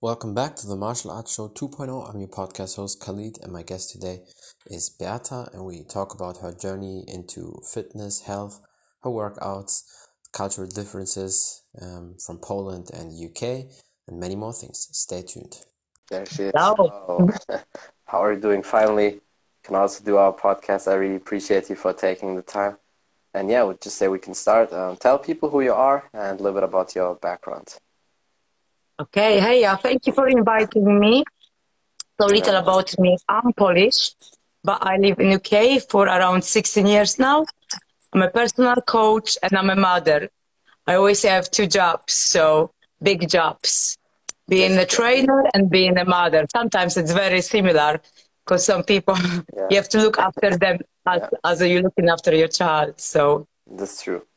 Welcome back to the Martial Arts Show 2.0. I'm your podcast host Khalid, and my guest today is Beata, and we talk about her journey into fitness, health, her workouts, cultural differences um, from Poland and UK, and many more things. Stay tuned. There she is. Oh. How are you doing? Finally, can also do our podcast. I really appreciate you for taking the time. And yeah, we'll just say we can start. Um, tell people who you are and a little bit about your background. Okay, hey, uh, thank you for inviting me. So little about me. I'm Polish, but I live in UK for around 16 years now. I'm a personal coach and I'm a mother. I always have two jobs, so big jobs. Being a trainer and being a mother. Sometimes it's very similar because some people yeah. you have to look after them as, yeah. as you're looking after your child. So that's true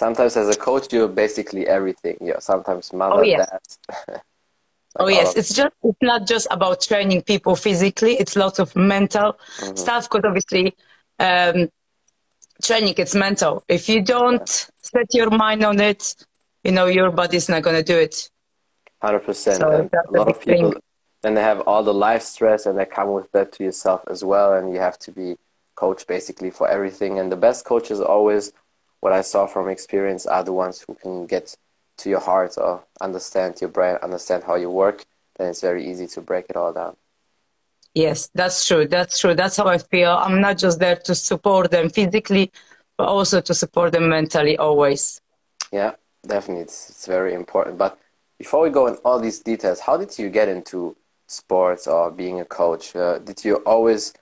sometimes as a coach you're basically everything yeah sometimes mother oh, yes. dad oh yes it's just it's not just about training people physically it's lots of mental mm-hmm. stuff because obviously um, training it's mental if you don't yeah. set your mind on it you know your body's not going to do it 100% so a lot of people thing. then they have all the life stress and they come with that to yourself as well and you have to be coach basically for everything and the best coach is always what I saw from experience are the ones who can get to your heart or understand your brain, understand how you work, then it's very easy to break it all down. Yes, that's true. That's true. That's how I feel. I'm not just there to support them physically, but also to support them mentally always. Yeah, definitely. It's, it's very important. But before we go in all these details, how did you get into sports or being a coach? Uh, did you always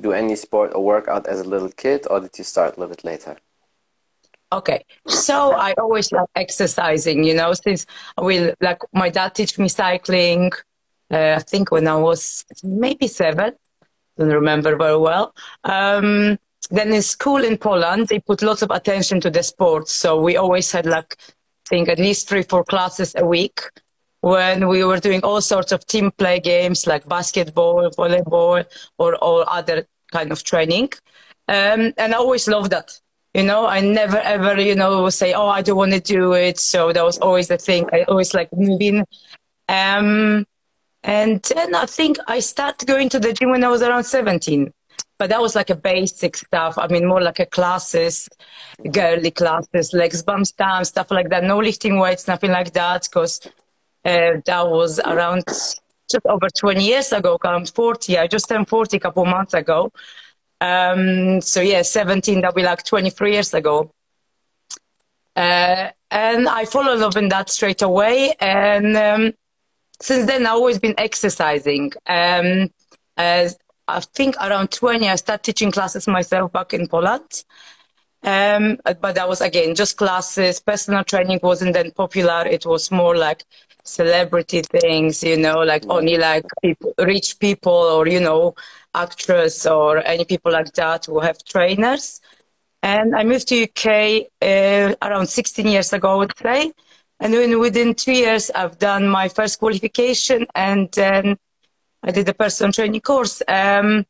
do any sport or workout as a little kid, or did you start a little bit later? Okay, so I always love exercising, you know, since we like my dad teach me cycling. Uh, I think when I was maybe seven, don't remember very well. Um, then in school in Poland, they put lots of attention to the sports, so we always had like I think at least three, four classes a week when we were doing all sorts of team play games like basketball, volleyball, or all other kind of training. Um, and I always loved that you know i never ever you know say oh i don't want to do it. So that was always the thing. I always like moving. Um and then i think i started going to the gym when i was around 17 but that was like a basic stuff. I mean more like a classes girly classes legs bump stamp stuff like that. No lifting weights nothing like that because uh, that was around just over 20 years ago i'm 40 i just turned 40 a couple months ago um, so yeah, 17, that will be like 23 years ago. Uh, and I followed up in that straight away. And um, since then, I've always been exercising. Um, as I think around 20, I started teaching classes myself back in Poland. Um, but that was again just classes. Personal training wasn't then popular. It was more like celebrity things, you know, like only like people, rich people or you know actress or any people like that who have trainers. And I moved to UK uh, around 16 years ago, I would say. And then within two years, I've done my first qualification and then I did a personal training course. Um,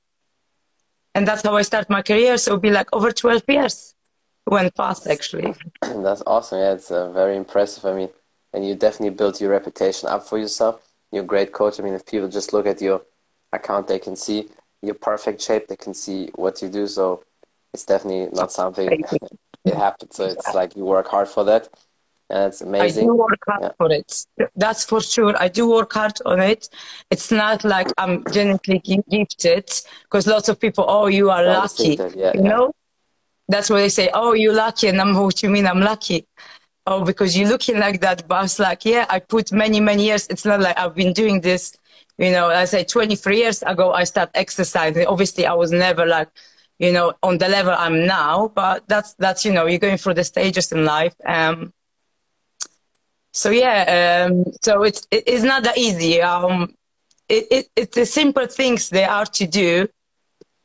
and that's how I started my career. So it'll be like over 12 years. Went fast, actually. That's awesome. Yeah, it's uh, very impressive. I mean, and you definitely built your reputation up for yourself. You're a great coach. I mean, if people just look at your account, they can see your perfect shape. They can see what you do. So it's definitely not something it happens. So it's like you work hard for that. And it's amazing. I do work hard yeah. for it. That's for sure. I do work hard on it. It's not like I'm genetically gifted because lots of people, oh, you are lucky. That, yeah, you yeah. know? That's what they say. Oh, you're lucky. And I'm, oh, what you mean? I'm lucky. Oh, because you're looking like that. But I was like, yeah, I put many, many years. It's not like I've been doing this you know, I say 23 years ago, I started exercising. Obviously, I was never like, you know, on the level I'm now, but that's, that's, you know, you're going through the stages in life. Um, so yeah, um, so it's, it, it's not that easy. Um, it, it, it's the simple things they are to do,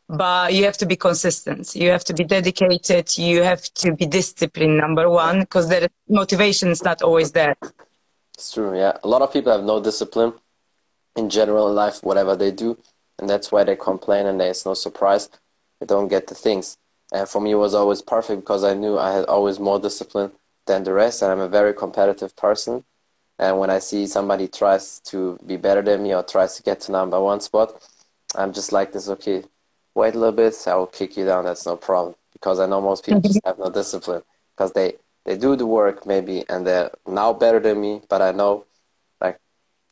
but you have to be consistent. You have to be dedicated. You have to be disciplined, number one, because the motivation is not always there. It's true, yeah. A lot of people have no discipline in general in life, whatever they do. And that's why they complain and there's no surprise they don't get the things. And for me, it was always perfect because I knew I had always more discipline than the rest. And I'm a very competitive person. And when I see somebody tries to be better than me or tries to get to number one spot, I'm just like this, okay, wait a little bit, I will kick you down, that's no problem. Because I know most people just have no discipline. Because they, they do the work maybe and they're now better than me, but I know like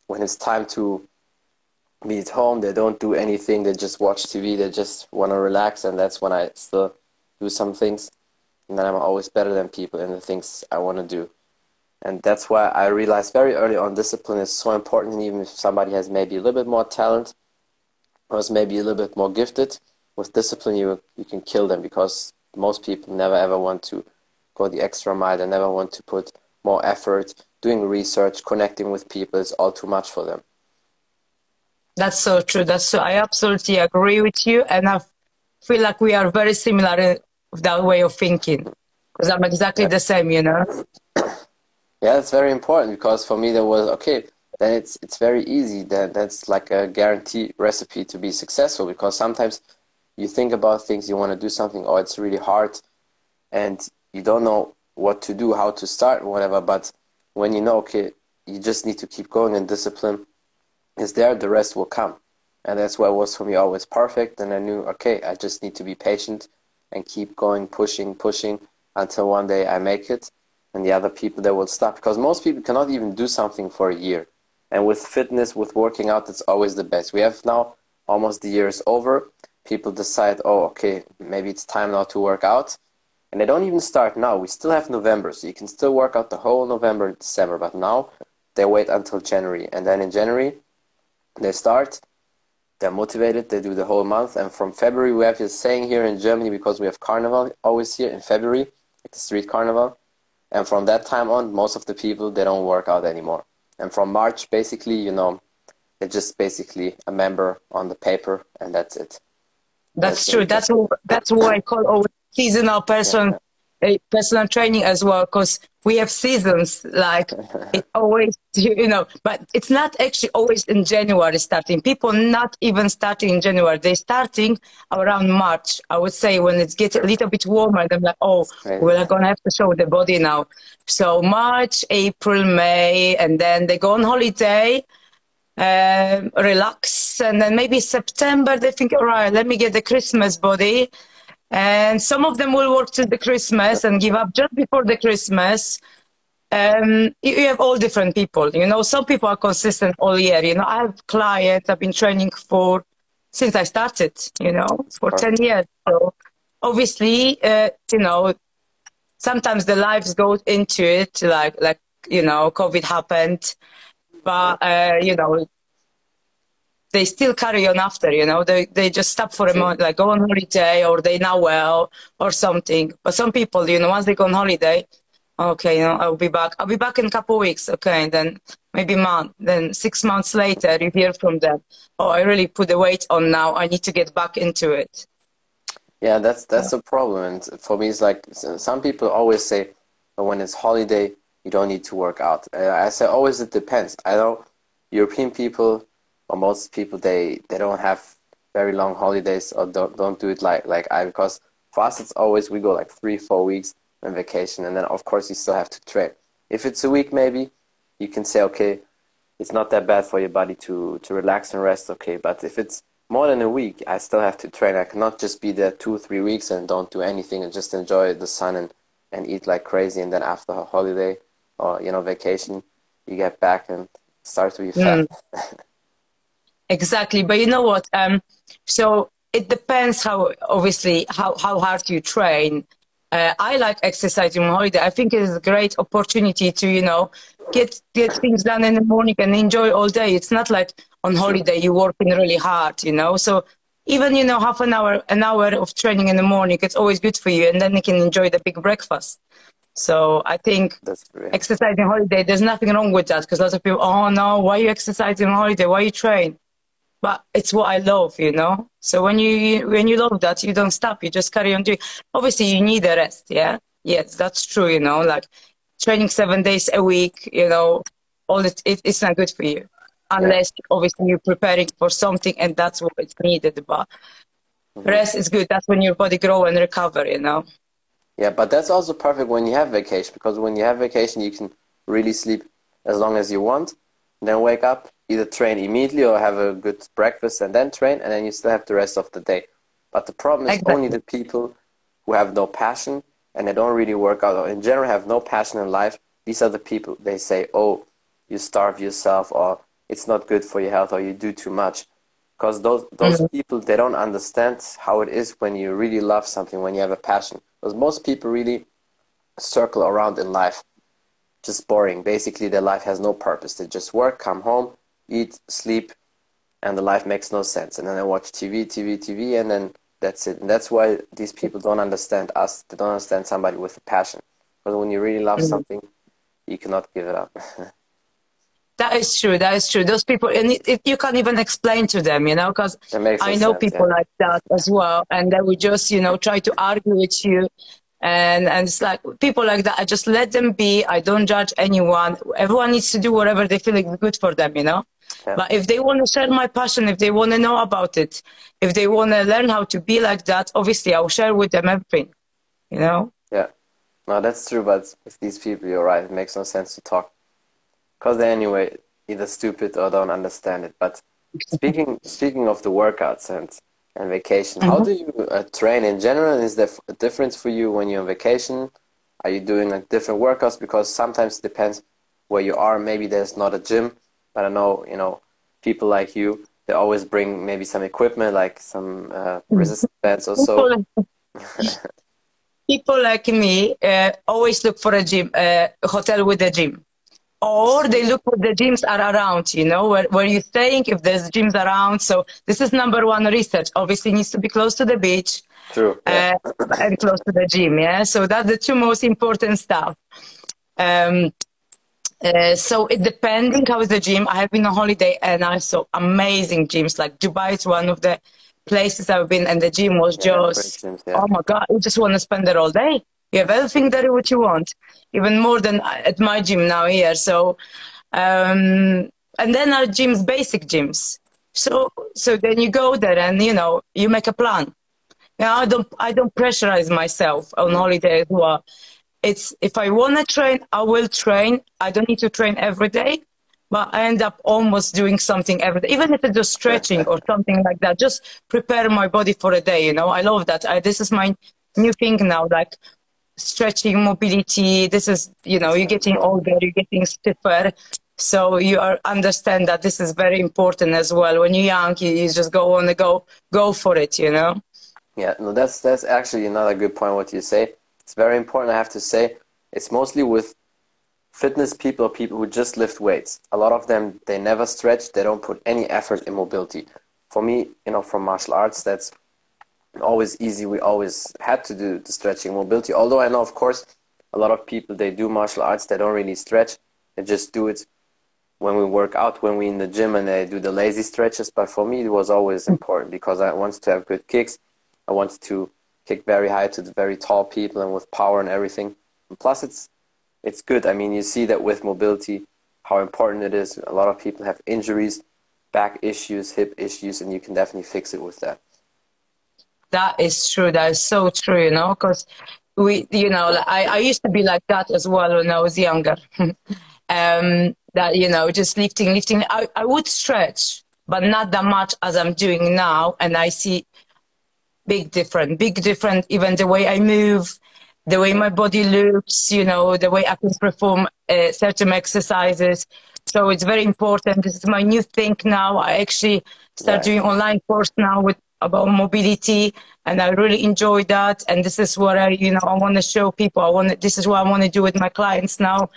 when it's time to be at home, they don't do anything, they just watch TV, they just want to relax and that's when I still do some things. And then I'm always better than people in the things I want to do. And that's why I realized very early on discipline is so important. And even if somebody has maybe a little bit more talent or is maybe a little bit more gifted, with discipline you you can kill them because most people never ever want to go the extra mile. They never want to put more effort. Doing research, connecting with people is all too much for them. That's so true. That's so. I absolutely agree with you, and I feel like we are very similar in that way of thinking because I'm exactly yeah. the same. You know. Yeah, it's very important because for me there was okay. Then it's it's very easy. Then that's like a guarantee recipe to be successful because sometimes you think about things, you want to do something, or it's really hard, and you don't know what to do, how to start, whatever. But when you know, okay, you just need to keep going and discipline is there, the rest will come. And that's why it was for me always perfect. And I knew, okay, I just need to be patient and keep going, pushing, pushing until one day I make it and the other people that will stop. Because most people cannot even do something for a year. And with fitness with working out it's always the best. We have now almost the year is over. People decide oh okay maybe it's time now to work out. And they don't even start now. We still have november so you can still work out the whole november and december. But now they wait until january. And then in january they start they're motivated they do the whole month and from february we have this saying here in germany because we have carnival always here in february like the street carnival and from that time on, most of the people, they don't work out anymore. And from March, basically, you know, they're just basically a member on the paper and that's it. That's, that's true. That's, what, that's what I call a seasonal person. Yeah personal training as well because we have seasons like it always you know but it's not actually always in january starting. People not even starting in january they're starting around march i would say when it's getting a little bit warmer they're like oh we're gonna have to show the body now. So march april may and then they go on holiday um, relax and then maybe september they think all right let me get the christmas body and some of them will work till the Christmas and give up just before the Christmas. Um, you have all different people. You know, some people are consistent all year. You know, I have clients I've been training for since I started. You know, for ten years. So obviously, uh, you know, sometimes the lives go into it. Like, like you know, COVID happened, but uh, you know, they still carry on after, you know, they, they just stop for a month, like go on holiday or they now well or something. But some people, you know, once they go on holiday, okay, you know, I'll be back. I'll be back in a couple of weeks. Okay. And then maybe month, then six months later, you hear from them, oh, I really put the weight on now. I need to get back into it. Yeah, that's, that's yeah. a problem. And for me, it's like some people always say, oh, when it's holiday, you don't need to work out. Uh, I say always it depends. I know European people or most people they they don't have very long holidays or don't don't do it like like I because for us it's always we go like three four weeks on vacation and then of course you still have to train. If it's a week maybe you can say okay it's not that bad for your body to to relax and rest okay but if it's more than a week I still have to train. I cannot just be there two three weeks and don't do anything and just enjoy the sun and and eat like crazy and then after a holiday or you know vacation you get back and start to be fat. Mm. Exactly. But you know what? Um, so it depends how, obviously, how, how hard you train. Uh, I like exercising on holiday. I think it is a great opportunity to, you know, get get things done in the morning and enjoy all day. It's not like on holiday you're working really hard, you know. So even you know half an hour, an hour of training in the morning, it's always good for you, and then you can enjoy the big breakfast. So I think exercising holiday, there's nothing wrong with that because lots of people, oh no, why are you exercising on holiday? Why you train? But it's what I love, you know. So when you when you love that, you don't stop. You just carry on doing. Obviously, you need a rest. Yeah, yes, that's true. You know, like training seven days a week. You know, all it, it it's not good for you unless obviously you're preparing for something and that's what it's needed. But mm-hmm. rest is good. That's when your body grow and recover. You know. Yeah, but that's also perfect when you have vacation because when you have vacation, you can really sleep as long as you want. Then wake up, either train immediately or have a good breakfast and then train, and then you still have the rest of the day. But the problem is exactly. only the people who have no passion and they don't really work out, or in general have no passion in life. These are the people they say, "Oh, you starve yourself," or "It's not good for your health," or "You do too much." Because those those mm-hmm. people they don't understand how it is when you really love something, when you have a passion. Because most people really circle around in life, just boring. Basically, their life has no purpose. They just work, come home, eat, sleep, and the life makes no sense. And then I watch TV, TV, TV, and then that's it. And that's why these people don't understand us. They don't understand somebody with a passion. Because when you really love mm-hmm. something, you cannot give it up. that is true. That is true. Those people, and it, it, you can't even explain to them, you know, because I know sense, people yeah. like that as well, and they would just, you know, try to argue with you and and it's like people like that i just let them be. I don't judge anyone. Everyone needs to do whatever they feel is good for them you know? Yeah. but if they want to share my passion if they want to know about it if they want to learn how to be like that obviously i'll share with them everything you know? Yeah. No that's true but with these people you're right it makes no sense to talk. Because they're anyway either stupid or don't understand it. But speaking speaking of the workouts and and vacation. Mm-hmm. How do you uh, train in general? Is there a difference for you when you're on vacation? Are you doing like different workouts? Because sometimes it depends where you are. Maybe there's not a gym, but I know you know people like you. They always bring maybe some equipment, like some uh, mm-hmm. resistance bands or so. people like me uh, always look for a gym, a uh, hotel with a gym or they look what the gyms are around, you know, where, where you're staying, if there's gyms around. So this is number one research. Obviously needs to be close to the beach. True. Yeah. Uh, and close to the gym, yeah. So that's the two most important stuff. Um, uh, so it depending how is the gym. I have been on holiday and I saw amazing gyms. Like Dubai is one of the places I've been, and the gym was just yeah, oh my god, you just want to spend there all day. You have everything there what you want, even more than at my gym now here. So, um, and then our gyms, basic gyms. So, so then you go there and you know you make a plan. Now I don't I don't pressurize myself on holiday as well. It's if I want to train, I will train. I don't need to train every day, but I end up almost doing something every day, even if it's just stretching or something like that. Just prepare my body for a day. You know, I love that. I, this is my new thing now. Like stretching mobility. This is you know you're getting older you're getting stiffer. So you are understand that this is very important as well. When you're young you, you just go on and go go for it you know? Yeah no that's that's actually another good point what you say. It's very important i have to say. It's mostly with fitness people or people who just lift weights. A lot of them they never stretch they don't put any effort in mobility. For me you know from martial arts that's always easy. We always had to do the stretching mobility. Although I know, of course, a lot of people they do martial arts. They don't really stretch. They just do it when we work out, when we in the gym, and they do the lazy stretches. But for me, it was always important because I wanted to have good kicks. I wanted to kick very high to the very tall people and with power and everything. And plus, it's it's good. I mean, you see that with mobility, how important it is. A lot of people have injuries, back issues, hip issues, and you can definitely fix it with that that is true. That is so true, you know, because we, you know, I, I used to be like that as well when I was younger. um, that, you know, just lifting, lifting. I, I would stretch, but not that much as I'm doing now. And I see big difference, big difference, even the way I move, the way my body looks, you know, the way I can perform uh, certain exercises. So it's very important. This is my new thing now. I actually start doing online course now with about mobility and I really enjoy that. And this is what I, you know, I want to show people. I want this is what I want to do with my clients now.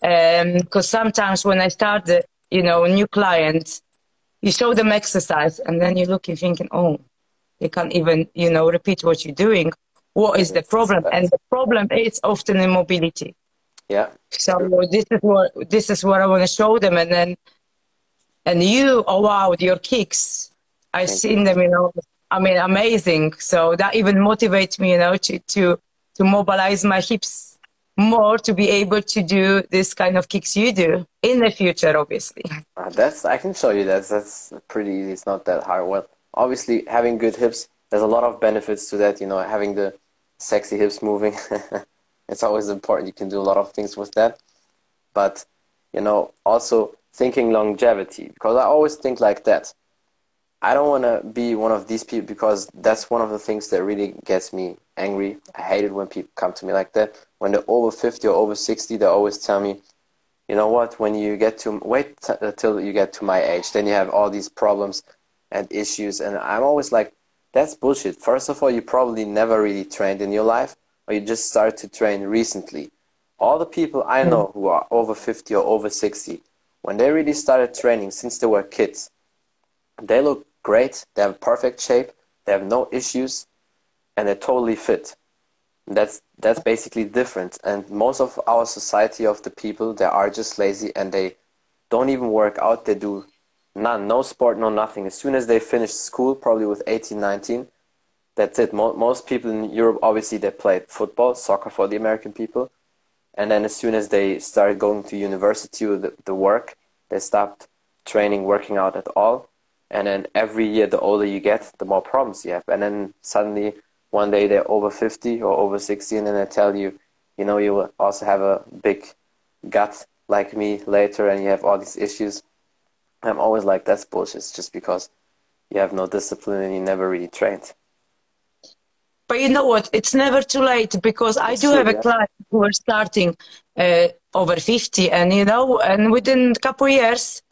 Because um, sometimes when I start, the, you know, new clients, you show them exercise and then you're looking thinking, oh, they can't even, you know, repeat what you're doing. What is the problem? And the problem is often in mobility. Yeah. So this is what this is what I want to show them, and then and you, oh wow, your kicks I've seen them, you know, I mean, amazing. So that even motivates me, you know, to, to, to mobilize my hips more to be able to do this kind of kicks you do in the future, obviously. Uh, that's, I can show you that. That's pretty easy. It's not that hard. Well, obviously having good hips, there's a lot of benefits to that, you know, having the sexy hips moving. it's always important. You can do a lot of things with that. But you know, also thinking longevity because I always think like that. I don't want to be one of these people because that's one of the things that really gets me angry. I hate it when people come to me like that. When they're over 50 or over 60, they always tell me, you know what, when you get to, wait until you get to my age, then you have all these problems and issues. And I'm always like, that's bullshit. First of all, you probably never really trained in your life or you just started to train recently. All the people I know who are over 50 or over 60, when they really started training since they were kids, they look great, they have perfect shape, they have no issues, and they're totally fit. That's that's basically different. And most of our society of the people, they are just lazy and they don't even work out. They do none, no sport, no nothing. As soon as they finish school, probably with 18, 19, that's it. Mo most people in Europe, obviously, they played football, soccer for the American people. And then as soon as they started going to university or the, the work, they stopped training, working out at all and then every year the older you get the more problems you have. And then suddenly one day they're over 50 or over 60 and then they tell you you know you will also have a big gut like me later and you have all these issues. I'm always like that's bullshit. Just because you have no discipline and you never really trained. But you know what? It's never too late because i do true, have a yeah. client who are starting uh, over 50 and you know and within a couple years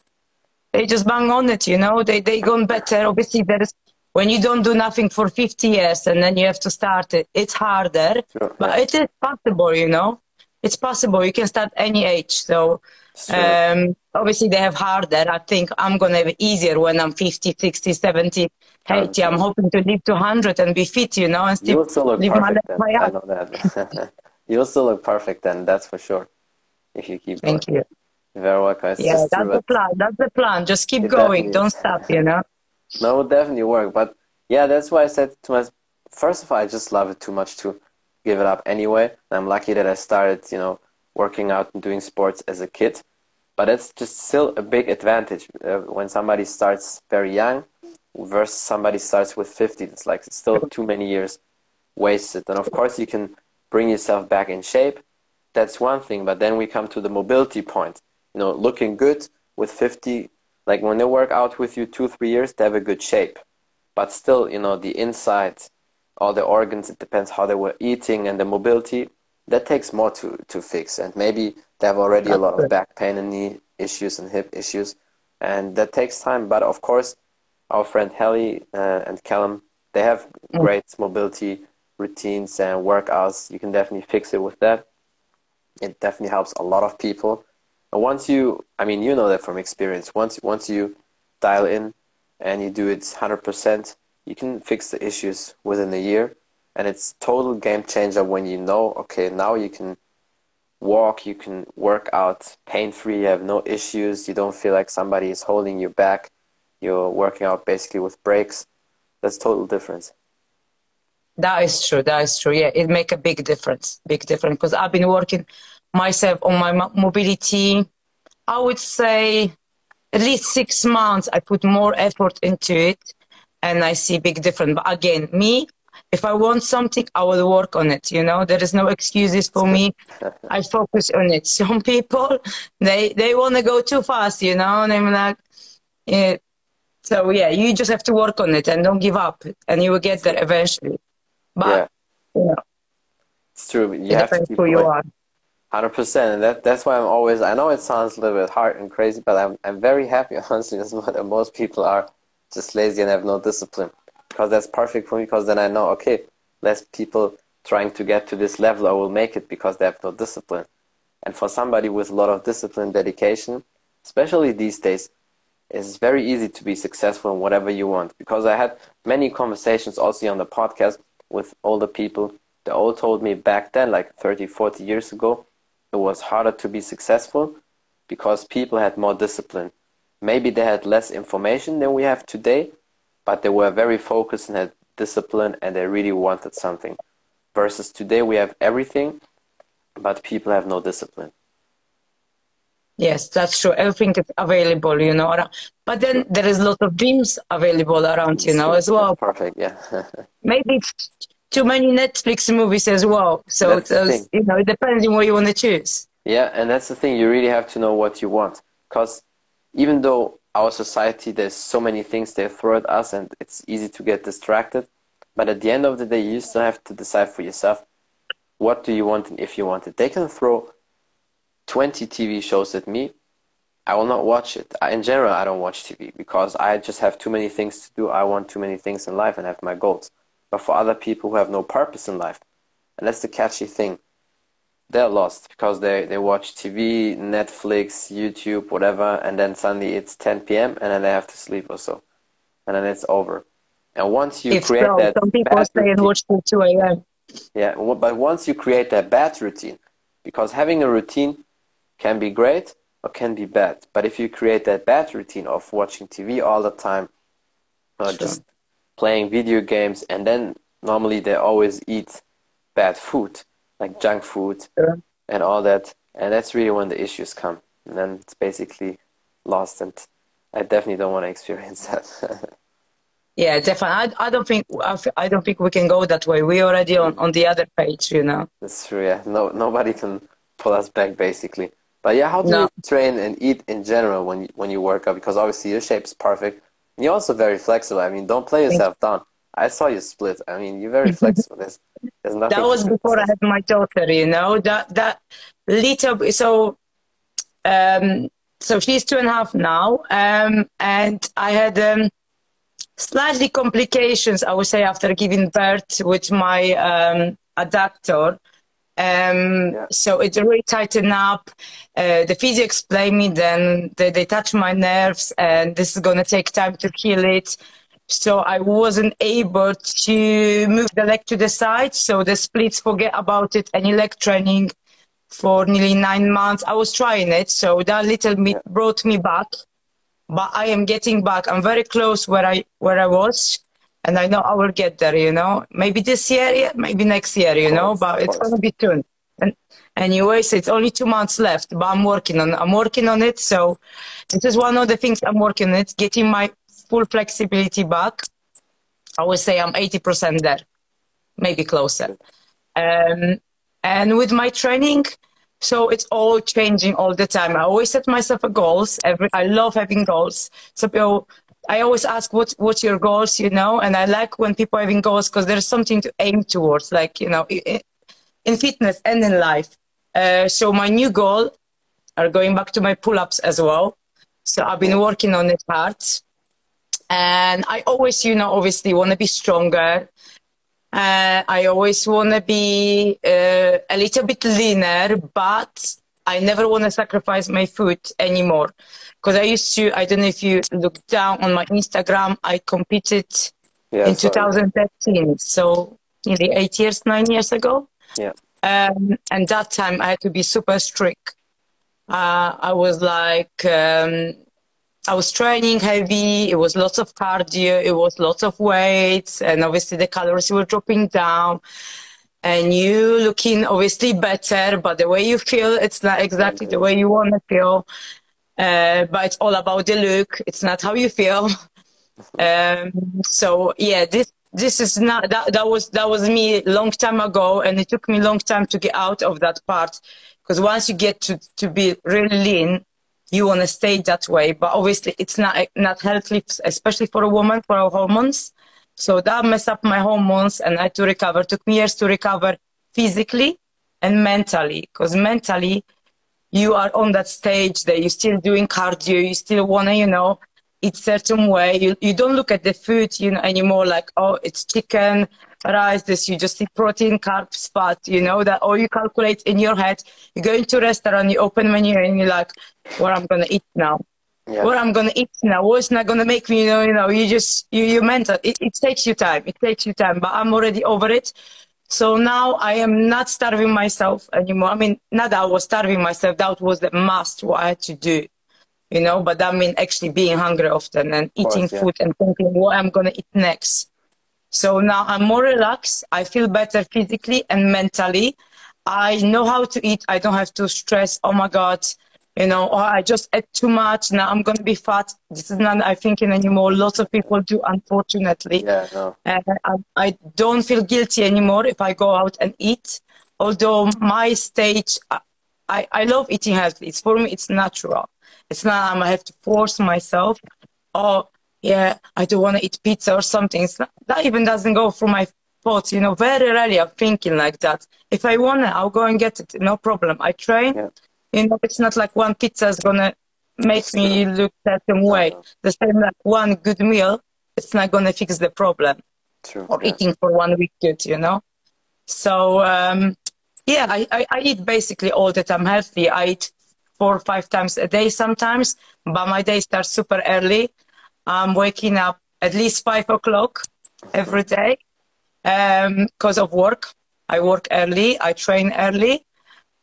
they just bang on it, you know, they, they gone better. Obviously, there is, when you don't do nothing for 50 years and then you have to start it, it's harder, sure, but it is possible, you know, it's possible. You can start any age. So, sure. um, obviously they have harder. I think I'm going to have easier when I'm 50, 60, 70, 80. I'm hoping to live to 100 and be fit, you know, and still, still look perfect my life. I know that. You'll still look perfect then, that's for sure. If you keep Thank going. you. Very. It's yeah, that's the plan. That's the plan. Just keep going. Don't stop, you know? no, definitely work. But yeah, that's why I said to myself, first of all, I just love it too much to give it up anyway. I'm lucky that I started, you know, working out and doing sports as a kid. But it's just still a big advantage uh, when somebody starts very young versus somebody starts with 50. It's like it's still too many years wasted. And of course, you can bring yourself back in shape. That's one thing. But then we come to the mobility point you know, looking good with 50, like when they work out with you two, three years, they have a good shape. But still, you know, the inside, all the organs, it depends how they were eating and the mobility, that takes more to, to fix. And maybe they have already a lot of back pain and knee issues and hip issues. And that takes time. But of course, our friend Helly uh, and Callum, they have mm. great mobility routines and workouts. You can definitely fix it with that. It definitely helps a lot of people once you, I mean, you know that from experience. Once once you dial in and you do it 100%, you can fix the issues within a year, and it's total game changer when you know, okay, now you can walk, you can work out pain free, you have no issues, you don't feel like somebody is holding you back. You're working out basically with breaks. That's total difference. That is true. That is true. Yeah, it make a big difference. Big difference because I've been working myself on my mobility. I would say at least six months I put more effort into it and I see big difference. But again, me, if I want something, I will work on it. You know, there is no excuses for me. I focus on it. Some people, they they want to go too fast. You know, and I'm like, yeah. So yeah, you just have to work on it and don't give up, and you will get there eventually. But yeah. you know, it's true. You it have to keep who you are. Hundred percent, and that that's why I'm always. I know it sounds a little bit hard and crazy, but I'm I'm very happy. Honestly, that's what most people are, just lazy and have no discipline. Because that's perfect for me. Because then I know, okay, less people trying to get to this level, I will make it because they have no discipline. And for somebody with a lot of discipline, dedication, especially these days, it's very easy to be successful in whatever you want. Because I had many conversations also on the podcast with older people. They all told me back then, like 30, 40 years ago, it was harder to be successful because people had more discipline. Maybe they had less information than we have today, but they were very focused and had discipline and they really wanted something. Versus today, we have everything, but people have no discipline. Yes, that's true. Everything is available, you know. But then there is a lot of dreams available around, you know, as well. Perfect, yeah. Maybe it's too many Netflix movies as well. So, you know, it depends on what you want to choose. Yeah, and that's the thing. You really have to know what you want, because even though our society there's so many things they throw at us, and it's easy to get distracted, but at the end of the day, you still have to decide for yourself what do you want and if you want it. They can throw 20 TV shows at me. I will not watch it. I, in general, I don't watch TV because I just have too many things to do. I want too many things in life and have my goals. But for other people who have no purpose in life, and that's the catchy thing, they're lost because they, they watch TV, Netflix, YouTube, whatever, and then suddenly it's 10 p.m. and then they have to sleep or so. And then it's over. And once you It's create so. that Some people bad stay and routine- watch till 2 a.m. yeah, but once you create that bad routine, because having a routine can be great or can be bad. But if you create that bad routine of watching TV all the time, or Sure. just playing video games, and then normally they always eat bad food, like junk food Sure. and all that, and that's really when the issues come. And then it's basically lost, and I definitely don't want to experience that. Yeah, definitely. I, I don't think I don't think we can go that way. We're already on, on the other page, you know. That's true. Yeah, no, nobody can pull us back basically. But yeah, how do No. you train and eat in general when you, when you work out? Because obviously your shape's perfect. You're also very flexible. I mean, don't play yourself down. I saw you split. I mean, you're very flexible. There's, there's nothing. That was before I had my daughter, you know. That that little so um so she's two and a half now. Um and I had um slightly complications, I would say, after giving birth with my um adductor. Um, Yeah. so it really tightened up. Uh, the physio explained me then they, they touch my nerves and this is going to take time to heal it. So I wasn't able to move the leg to the side. So the splits, forget about it. Any leg training for nearly nine months. I was trying it. So that little bit Yeah. brought me back, but I am getting back. I'm very close where I, where I was. And I know I will get there, you know, maybe this year, yeah, maybe next year, you Of know, but it's going to be soon. And anyways, it's only two months left, but I'm working on, I'm working on it. So this is one of the things I'm working on it, getting my full flexibility back. I would say I'm 80% there, maybe closer. Um, and with my training, so it's all changing all the time. I always set myself a goals. Every, I love having goals. So people, I always ask, what, what's your goals, you know? And I like when people having goals because there's something to aim towards, like, you know, in fitness and in life. Uh, so my new goal are going back to my pull-ups as well. So I've been working on it hard. And I always, you know, obviously want to be stronger. Uh, I always want to be uh, a little bit leaner, but I never want to sacrifice my food anymore. Because I used to, I don't know if you look down on my Instagram, I competed Yeah, in sorry. 2013. So nearly eight years, nine years ago. Yeah. Um, and that time I had to be super strict. Uh, I was like, um, I was training heavy. It was lots of cardio. It was lots of weights, and obviously the calories were dropping down. And you looking obviously better, but the way you feel, it's not exactly the way you want to feel. Uh, but it's all about the look. It's not how you feel. Um, so yeah, this this is not that that was that was me long time ago, and it took me long time to get out of that part. Because once you get to to be really lean, you want to stay that way. But obviously, it's not not healthy, especially for a woman for our hormones. So that messed up my hormones, and I had to recover. took me years to recover physically and mentally. Because mentally, you are on that stage that you're still doing cardio, you still want to, you know, eat certain way. You, you don't look at the food, you know, anymore like, oh, it's chicken, rice, this, you just eat protein, carbs, fat, you know, that all you calculate in your head. You go into restaurant, you open menu and you're like, what I'm going to eat now. Yeah. What I'm gonna eat now? What's not gonna make me, you know, you know, you just you you mental. It, it takes you time. It takes you time, but I'm already over it. So now I am not starving myself anymore. I mean, not that I was starving myself. That was the must what I had to do, you know. But that mean actually being hungry often and course, eating yeah. food and thinking what I'm gonna eat next. So now I'm more relaxed. I feel better physically and mentally. I know how to eat. I don't have to stress. Oh my God, you know, or I just ate too much. Now I'm gonna be fat. This is not I thinking anymore. Lots of people do, unfortunately. Yeah, no. And I, I don't feel guilty anymore if I go out and eat. Although my stage, I, I, I love eating healthy. It's for me, it's natural. It's not I have to force myself. Oh, yeah, I don't want to eat pizza or something. Not, that even doesn't go through my thoughts. You know, very rarely I'm thinking like that. If I want it, I'll go and get it. No problem. I train. Yeah. You know, it's not like one pizza is gonna make me look certain way. The same like one good meal, it's not gonna fix the problem. True. Or yeah. eating for one week good, you know. So um, yeah, I, I, I eat basically all that I'm healthy. I eat four or five times a day sometimes, but my day starts super early. I'm waking up at least five o'clock every day because um, of work. I work early, I train early,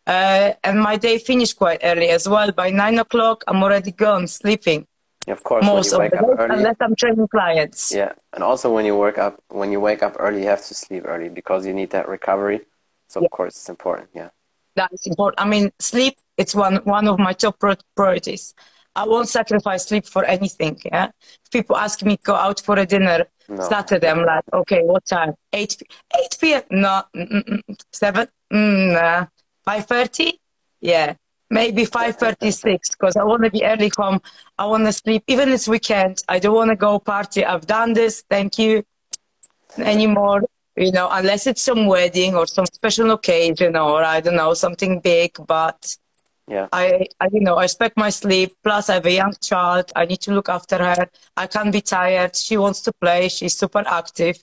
uh, and my day finished quite early as well. By nine o'clock, I'm already gone sleeping. Of course, most of the time, unless I'm training clients. Yeah, and also when you work up, when you wake up early, you have to sleep early because you need that recovery. So yeah. of course, it's important. Yeah, that's important. I mean, sleep it's one one of my top priorities. I won't sacrifice sleep for anything. Yeah, people ask me go out for a dinner no. Saturday, I'm like, okay, what time? Eight eight p.m. No, mm, mm, mm, seven. Mm, nah 5.30? Yeah, maybe 5.36 because I want to be early home. I want to sleep even this weekend. I don't want to go party. I've done this. Thank you. Anymore, you know, unless it's some wedding or some special occasion or I don't know, something big. But yeah. I, I, you know, I expect my sleep. Plus, I have a young child. I need to look after her. I can't be tired. She wants to play. She's super active.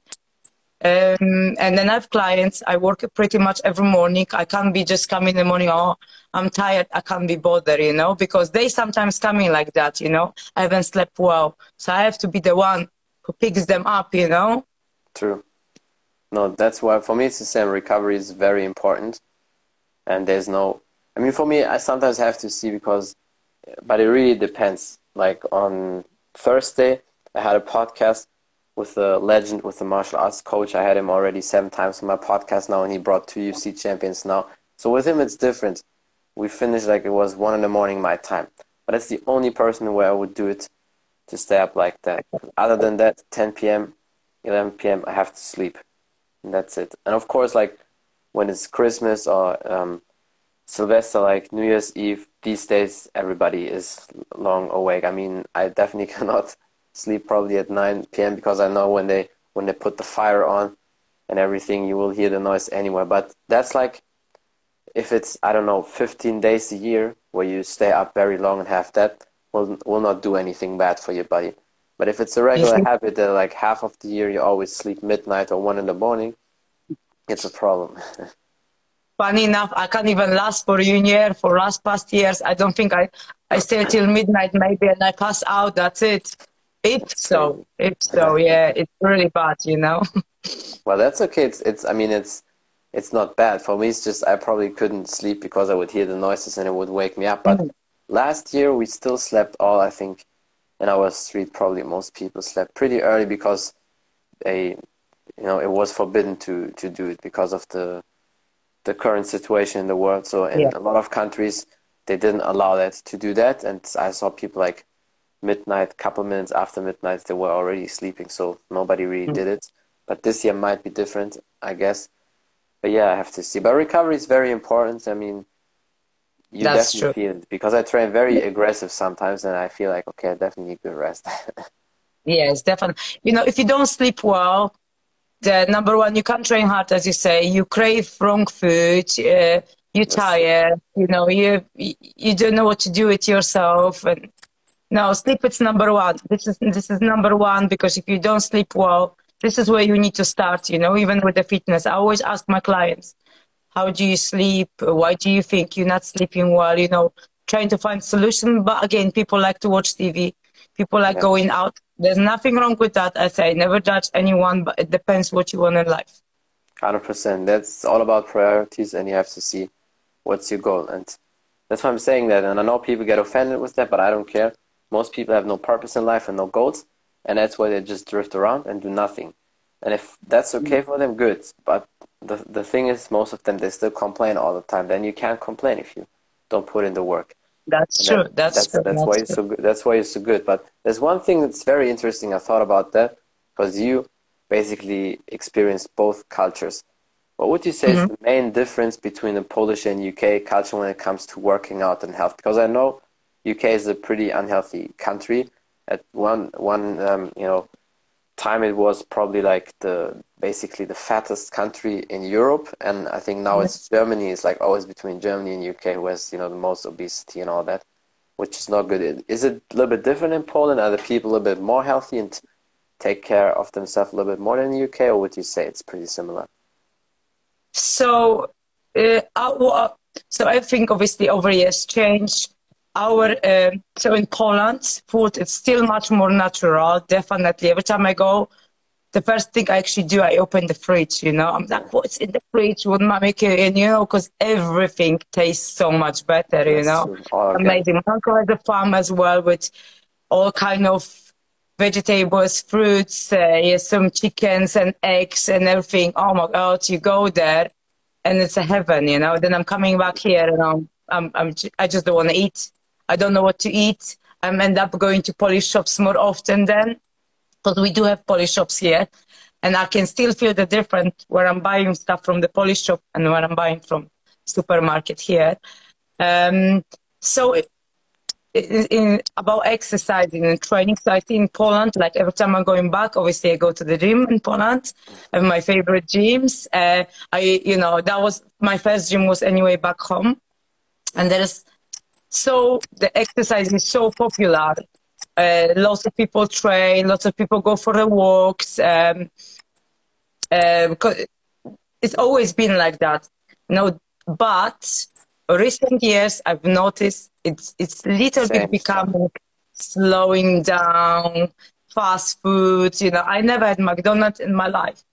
Um, and then I have clients. I work pretty much every morning. I can't be just coming in the morning. Oh, I'm tired. I can't be bothered, you know, because they sometimes come in like that, you know. I haven't slept well, so I have to be the one who picks them up, you know. True. No, that's why for me it's the same. Recovery is very important, and there's no I mean, for me, I sometimes have to see because, but it really depends. Like on Thursday, I had a podcast with the legend, with the martial arts coach. I had him already seven times on my podcast now, and he brought two UFC champions now. So with him, it's different. We finished like it was one in the morning my time, but that's the only person where I would do it to stay up like that. Other than that, 10 p.m., 11 p.m., I have to sleep, and that's it. And of course, like when it's Christmas or um, Silvester, like New Year's Eve, these days everybody is long awake. I mean, I definitely cannot sleep probably at 9 p.m. because I know when they when they put the fire on and everything, you will hear the noise anywhere. But that's like if it's I don't know 15 days a year where you stay up very long and have that will will not do anything bad for your body. But if it's a regular habit that like half of the year you always sleep midnight or one in the morning, it's a problem. funny enough, I can't even last for a year. For last past years, I don't think I, I stay till midnight maybe and I pass out. That's it. It's so. It's so. Yeah, it's really bad, you know. well, that's okay. It's. It's. I mean, it's. It's not bad for me. It's just I probably couldn't sleep because I would hear the noises and it would wake me up. But mm. last year we still slept all. I think in our street, probably most people slept pretty early because they, you know, it was forbidden to to do it because of the the current situation in the world. So in yeah. a lot of countries, they didn't allow that to do that, and I saw people like midnight, couple minutes after midnight, they were already sleeping. So nobody really mm-hmm. did it. But this year might be different, I guess. But yeah, I have to see. But recovery is very important. I mean, you That's definitely true. feel it because I train very aggressive sometimes, and I feel like okay, I definitely need good rest. yes, definitely. You know, if you don't sleep well, the number one, you can't train hard, as you say. You crave wrong food. Uh, you're tired. You know, you you don't know what to do with yourself. And no, sleep is number one. This is this is number one because if you don't sleep well, this is where you need to start. You know, even with the fitness, I always ask my clients, "How do you sleep? Why do you think you're not sleeping well?" You know, trying to find solution. But again, people like to watch TV. People like yeah. going out there's nothing wrong with that. I say never judge anyone, but it depends what you want in life. Hundred percent. That's all about priorities, and you have to see what's your goal, and that's why I'm saying that. And I know people get offended with that, but I don't care. Most people have no purpose in life and no goals, and that's why they just drift around and do nothing. And if that's okay for them, good. But the the thing is, most of them they still complain all the time. Then you can't complain if you don't put in the work. That's true. That, that's, that's, true. that's, that's why it's so good. That's why it's so good. But there's one thing that's very interesting. I thought about that because you basically experienced both cultures. what would you say mm-hmm. is the main difference between the Polish and UK culture when it comes to working out and health? Because I know UK is a pretty unhealthy country. At one one um, you know time, it was probably like the basically the fattest country in Europe, and I think now it's Germany. It's like always between Germany and UK, who has you know the most obesity and all that, which is not good. Is it a little bit different in Poland? Are the people a little bit more healthy and take care of themselves a little bit more than the UK, or would you say it's pretty similar? So, uh, our, so I think obviously over years changed. Our uh, so in Poland, food is still much more natural. Definitely, every time I go, the first thing I actually do, I open the fridge. You know, I'm like, what's in the fridge? What am I making? And you know, because everything tastes so much better. You know, oh, okay. amazing. My uncle has a farm as well with all kind of vegetables, fruits, uh, some chickens and eggs and everything. Oh my God, you go there and it's a heaven, you know. Then I'm coming back here and I'm, I'm, I'm I just don't want to eat. I don't know what to eat. I end up going to Polish shops more often then because we do have Polish shops here. And I can still feel the difference where I'm buying stuff from the Polish shop and where I'm buying from supermarket here. Um, so in, in, about exercising and training. So I think in Poland, like every time I'm going back, obviously I go to the gym in Poland. Have my favorite gyms. Uh, I, you know, that was my first gym was anyway back home, and there's so the exercise is so popular. Uh, lots of people train. Lots of people go for the walks. Um, uh, because it's always been like that. You know, but recent years I've noticed it's it's little Same bit becoming slowing down, fast food, You know, I never had McDonald's in my life.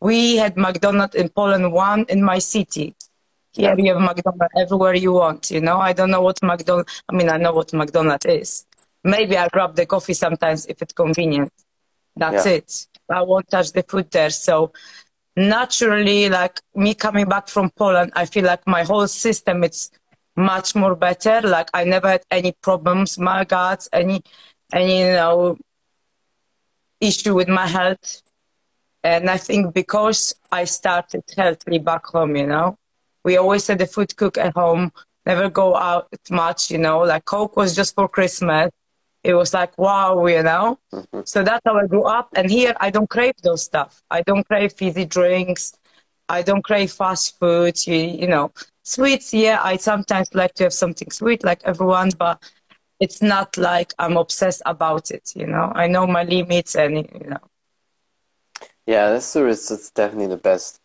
We had McDonald's in Poland, one in my city. Yeah. you have McDonald's everywhere you want. You know, I don't know what McDonald's. I mean, I know what McDonald's is. Maybe I grab the coffee sometimes if it's convenient. That's yeah. it. I won't touch the food there. So naturally, like me coming back from Poland, I feel like my whole system is much more better. Like I never had any problems, my God, any, any, you know, issue with my health. And I think because I started healthily back home, you know, we always had the food cook at home, never go out much, you know, like Coke was just for Christmas. It was like wow you know? Mm-hmm. so that's how i grew up. And here i don't crave those stuff. I don't crave fizzy drinks. I don't crave fast food you, you know. Sweets yeah i sometimes like to have something sweet like everyone but it's not like i'm obsessed about it you know? I know my limits and you know. Yeah that's it's definitely the best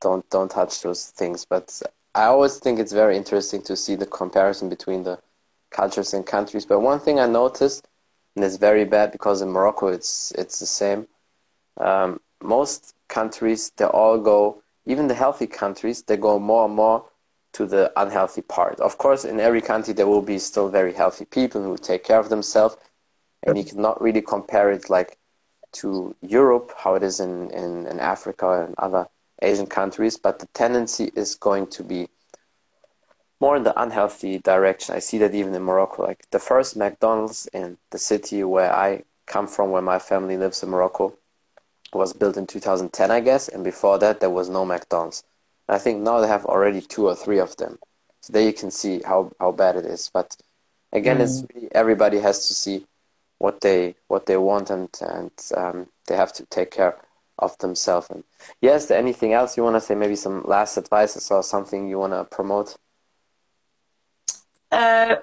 don't don't touch those things but i always think it's very interesting to see the comparison between the cultures and countries. But one thing I noticed, and it's very bad because in Morocco it's it's the same. Um, most countries they all go, even the healthy countries, they go more and more to the unhealthy part. Of course, in every country there will be still very healthy people who take care of themselves, and you cannot really compare it like to Europe, how it is in, in, in Africa and other Asian countries. But the tendency is going to be more in the unhealthy direction. I see that even in Morocco. Like the first McDonald's in the city where I come from, where my family lives in Morocco, was built in 2010, I guess. And before that, there was no McDonald's. I think now they have already two or three of them. So there you can see how, how bad it is. But again, mm. it's really, everybody has to see what they what they want and and um, they have to take care of themselves. And yes, there anything else you want to say? Maybe some last advices or something you want to promote? Uh,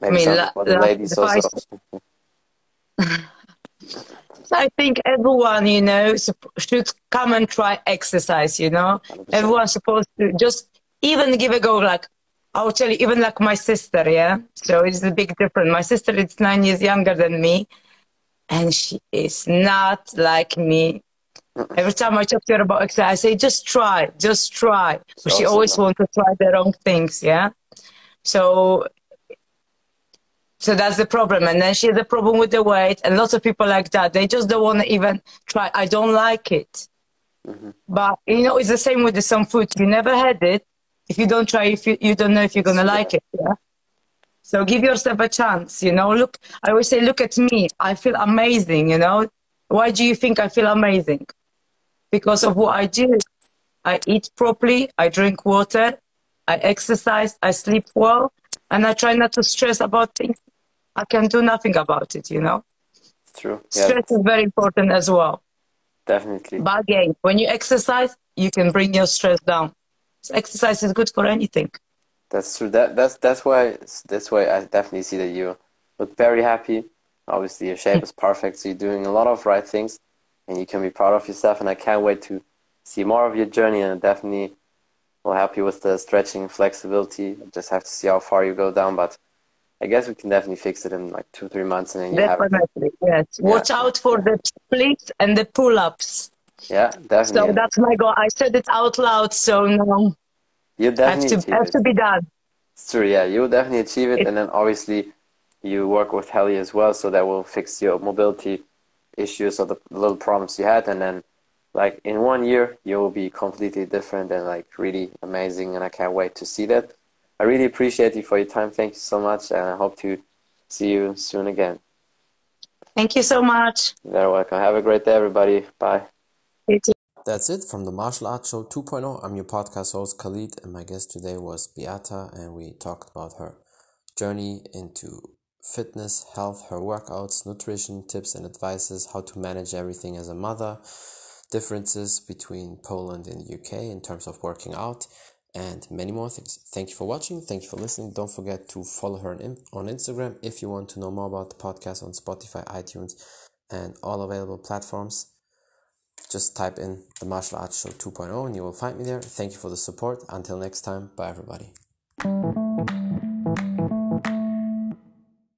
Maybe I mean, la- for the ladies also. I think everyone, you know, should come and try exercise. You know, 100%. everyone's supposed to just even give a go. Like I will tell you, even like my sister, yeah. So it's a big difference. My sister is nine years younger than me, and she is not like me. Every time I talk to her about exercise, I say, just try, just try. But she always wants to try the wrong things, yeah. So so that's the problem. And then she has a problem with the weight. And lots of people like that, they just don't want to even try. I don't like it. Mm-hmm. But, you know, it's the same with the, some food. You never had it. If you don't try, if you, you don't know if you're going to like it. Yeah. So give yourself a chance, you know. Look, I always say, look at me. I feel amazing, you know. Why do you think I feel amazing? Because of what I do. I eat properly, I drink water, I exercise, I sleep well, and I try not to stress about things. I can do nothing about it, you know? True. Yeah. Stress is very important as well. Definitely. But again, when you exercise, you can bring your stress down. So exercise is good for anything. That's true. That that's that's why that's why I definitely see that you look very happy. Obviously, your shape is perfect, so you're doing a lot of right things, and you can be proud of yourself. And I can't wait to see more of your journey, and definitely will help you with the stretching and flexibility. Just have to see how far you go down, but I guess we can definitely fix it in like two, three months, and then you definitely, have. Yes. Watch out for the splits and the pull-ups. Yeah, definitely. So that's my goal. I said it out loud, so now You definitely have to, have to be done. It's true, yeah. You will definitely achieve it, it, and then obviously you work with Heli as well, so that will fix your mobility issues or the little problems you had, and then like in one year you will be completely different and like really amazing, and I can't wait to see that. I really appreciate you for your time. Thank you so much, and I hope to see you soon again. Thank you so much. You're welcome. Have a great day, everybody. Bye. That's it from the Martial Arts Show 2.0. I'm your podcast host Khalid, and my guest today was Beata, and we talked about her journey into fitness, health, her workouts, nutrition, tips and advices, how to manage everything as a mother, differences between Poland and UK in terms of working out, and many more things. Thank you for watching. Thank you for listening. Don't forget to follow her on Instagram if you want to know more about the podcast on Spotify, iTunes, and all available platforms just type in the Martial Arts Show 2.0 and you will find me there. Thank you for the support. Until next time, bye everybody.